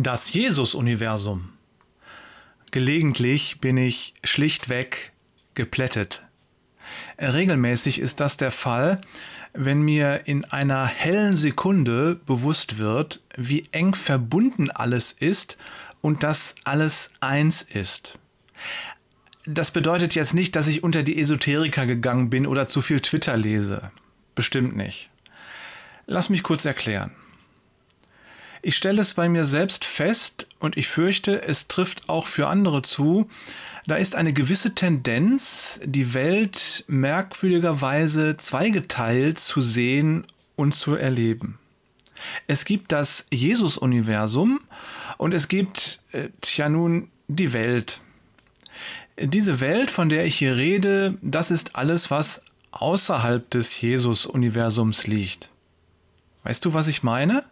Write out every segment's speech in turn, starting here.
Das Jesus-Universum. Gelegentlich bin ich schlichtweg geplättet. Regelmäßig ist das der Fall, wenn mir in einer hellen Sekunde bewusst wird, wie eng verbunden alles ist und dass alles eins ist. Das bedeutet jetzt nicht, dass ich unter die Esoteriker gegangen bin oder zu viel Twitter lese. Bestimmt nicht. Lass mich kurz erklären. Ich stelle es bei mir selbst fest und ich fürchte, es trifft auch für andere zu, da ist eine gewisse Tendenz, die Welt merkwürdigerweise zweigeteilt zu sehen und zu erleben. Es gibt das Jesus-Universum und es gibt, äh, tja nun, die Welt. Diese Welt, von der ich hier rede, das ist alles, was außerhalb des Jesus-Universums liegt. Weißt du, was ich meine?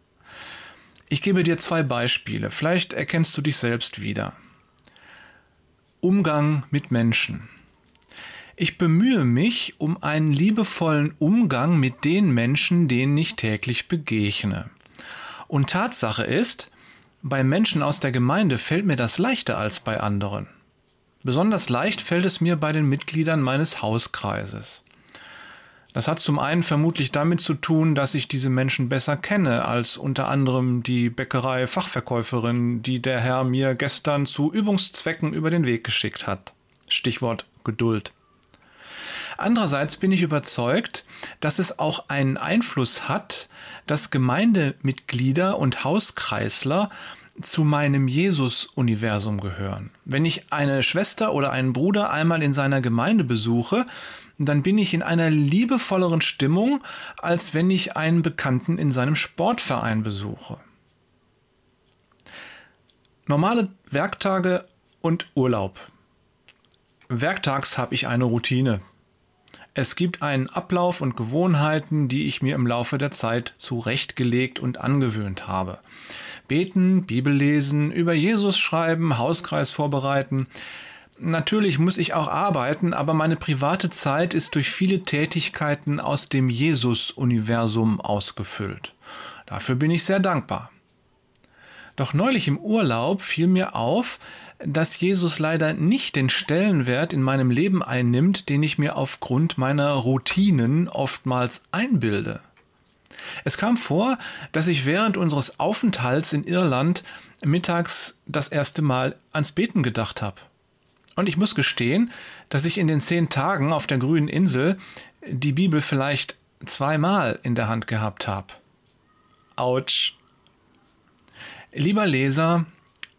Ich gebe dir zwei Beispiele, vielleicht erkennst du dich selbst wieder. Umgang mit Menschen. Ich bemühe mich um einen liebevollen Umgang mit den Menschen, denen ich täglich begegne. Und Tatsache ist, bei Menschen aus der Gemeinde fällt mir das leichter als bei anderen. Besonders leicht fällt es mir bei den Mitgliedern meines Hauskreises. Das hat zum einen vermutlich damit zu tun, dass ich diese Menschen besser kenne als unter anderem die Bäckerei-Fachverkäuferin, die der Herr mir gestern zu Übungszwecken über den Weg geschickt hat. Stichwort Geduld. Andererseits bin ich überzeugt, dass es auch einen Einfluss hat, dass Gemeindemitglieder und Hauskreisler zu meinem Jesus-Universum gehören. Wenn ich eine Schwester oder einen Bruder einmal in seiner Gemeinde besuche, dann bin ich in einer liebevolleren Stimmung, als wenn ich einen Bekannten in seinem Sportverein besuche. Normale Werktage und Urlaub. Werktags habe ich eine Routine. Es gibt einen Ablauf und Gewohnheiten, die ich mir im Laufe der Zeit zurechtgelegt und angewöhnt habe. Beten, Bibel lesen, über Jesus schreiben, Hauskreis vorbereiten. Natürlich muss ich auch arbeiten, aber meine private Zeit ist durch viele Tätigkeiten aus dem Jesus-Universum ausgefüllt. Dafür bin ich sehr dankbar. Doch neulich im Urlaub fiel mir auf, dass Jesus leider nicht den Stellenwert in meinem Leben einnimmt, den ich mir aufgrund meiner Routinen oftmals einbilde. Es kam vor, dass ich während unseres Aufenthalts in Irland mittags das erste Mal ans Beten gedacht habe. Und ich muss gestehen, dass ich in den zehn Tagen auf der grünen Insel die Bibel vielleicht zweimal in der Hand gehabt habe. Autsch. Lieber Leser,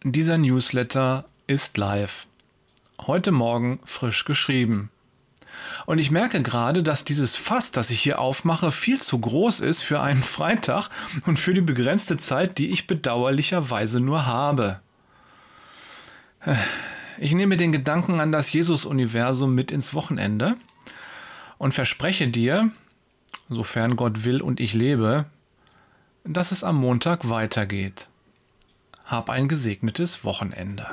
dieser Newsletter ist live. Heute Morgen frisch geschrieben. Und ich merke gerade, dass dieses Fass, das ich hier aufmache, viel zu groß ist für einen Freitag und für die begrenzte Zeit, die ich bedauerlicherweise nur habe. Ich nehme den Gedanken an das Jesus-Universum mit ins Wochenende und verspreche dir, sofern Gott will und ich lebe, dass es am Montag weitergeht. Hab ein gesegnetes Wochenende.